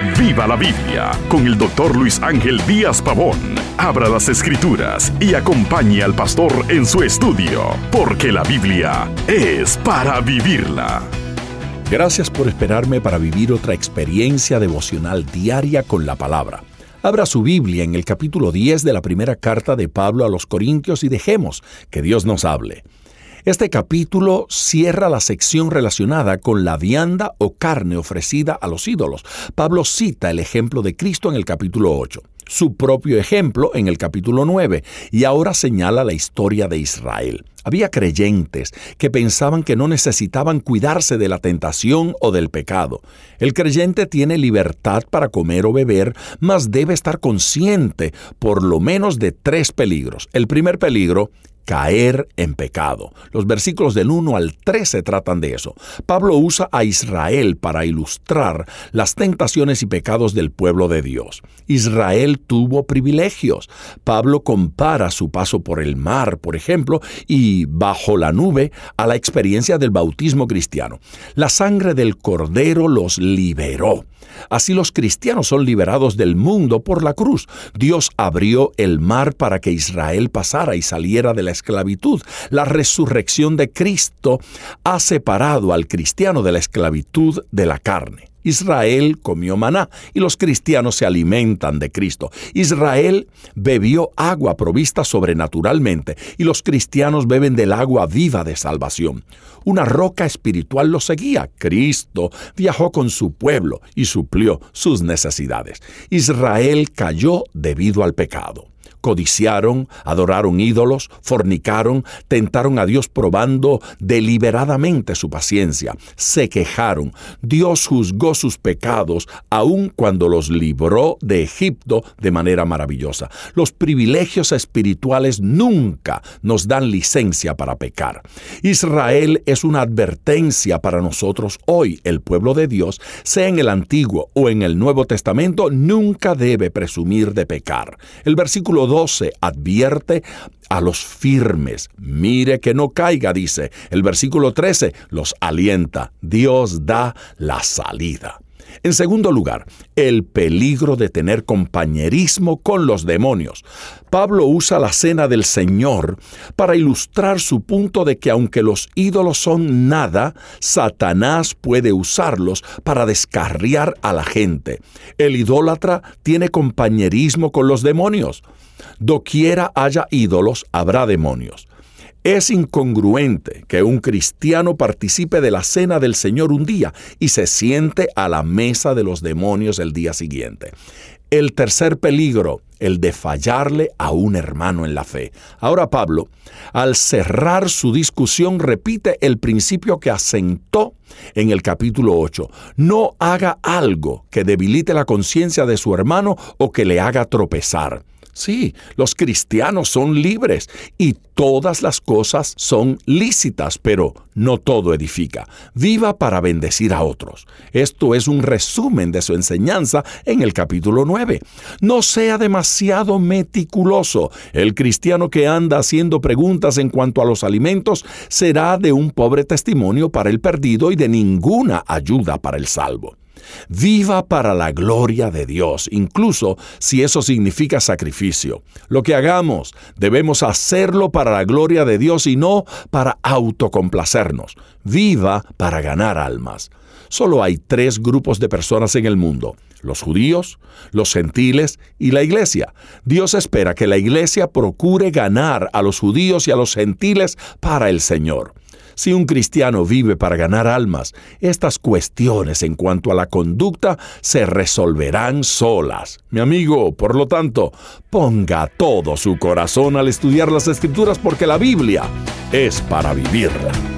Viva la Biblia con el doctor Luis Ángel Díaz Pavón. Abra las escrituras y acompañe al pastor en su estudio, porque la Biblia es para vivirla. Gracias por esperarme para vivir otra experiencia devocional diaria con la palabra. Abra su Biblia en el capítulo 10 de la primera carta de Pablo a los Corintios y dejemos que Dios nos hable. Este capítulo cierra la sección relacionada con la vianda o carne ofrecida a los ídolos. Pablo cita el ejemplo de Cristo en el capítulo 8 su propio ejemplo en el capítulo 9 y ahora señala la historia de Israel. Había creyentes que pensaban que no necesitaban cuidarse de la tentación o del pecado. El creyente tiene libertad para comer o beber, mas debe estar consciente por lo menos de tres peligros. El primer peligro caer en pecado. Los versículos del 1 al 13 tratan de eso. Pablo usa a Israel para ilustrar las tentaciones y pecados del pueblo de Dios. Israel tuvo privilegios. Pablo compara su paso por el mar, por ejemplo, y bajo la nube a la experiencia del bautismo cristiano. La sangre del cordero los liberó. Así los cristianos son liberados del mundo por la cruz. Dios abrió el mar para que Israel pasara y saliera de la esclavitud. La resurrección de Cristo ha separado al cristiano de la esclavitud de la carne. Israel comió maná y los cristianos se alimentan de Cristo. Israel bebió agua provista sobrenaturalmente y los cristianos beben del agua viva de salvación. Una roca espiritual los seguía. Cristo viajó con su pueblo y suplió sus necesidades. Israel cayó debido al pecado codiciaron, adoraron ídolos, fornicaron, tentaron a Dios probando deliberadamente su paciencia, se quejaron. Dios juzgó sus pecados aun cuando los libró de Egipto de manera maravillosa. Los privilegios espirituales nunca nos dan licencia para pecar. Israel es una advertencia para nosotros hoy. El pueblo de Dios, sea en el Antiguo o en el Nuevo Testamento, nunca debe presumir de pecar. El versículo 12 advierte a los firmes. Mire que no caiga, dice. El versículo 13 los alienta. Dios da la salida. En segundo lugar, el peligro de tener compañerismo con los demonios. Pablo usa la cena del Señor para ilustrar su punto de que aunque los ídolos son nada, Satanás puede usarlos para descarriar a la gente. El idólatra tiene compañerismo con los demonios. Doquiera haya ídolos, habrá demonios. Es incongruente que un cristiano participe de la cena del Señor un día y se siente a la mesa de los demonios el día siguiente. El tercer peligro, el de fallarle a un hermano en la fe. Ahora Pablo, al cerrar su discusión, repite el principio que asentó en el capítulo 8. No haga algo que debilite la conciencia de su hermano o que le haga tropezar. Sí, los cristianos son libres y todas las cosas son lícitas, pero no todo edifica. Viva para bendecir a otros. Esto es un resumen de su enseñanza en el capítulo 9. No sea demasiado meticuloso. El cristiano que anda haciendo preguntas en cuanto a los alimentos será de un pobre testimonio para el perdido y de ninguna ayuda para el salvo. Viva para la gloria de Dios, incluso si eso significa sacrificio. Lo que hagamos, debemos hacerlo para la gloria de Dios y no para autocomplacernos. Viva para ganar almas. Solo hay tres grupos de personas en el mundo, los judíos, los gentiles y la iglesia. Dios espera que la iglesia procure ganar a los judíos y a los gentiles para el Señor. Si un cristiano vive para ganar almas, estas cuestiones en cuanto a la conducta se resolverán solas. Mi amigo, por lo tanto, ponga todo su corazón al estudiar las escrituras porque la Biblia es para vivirla.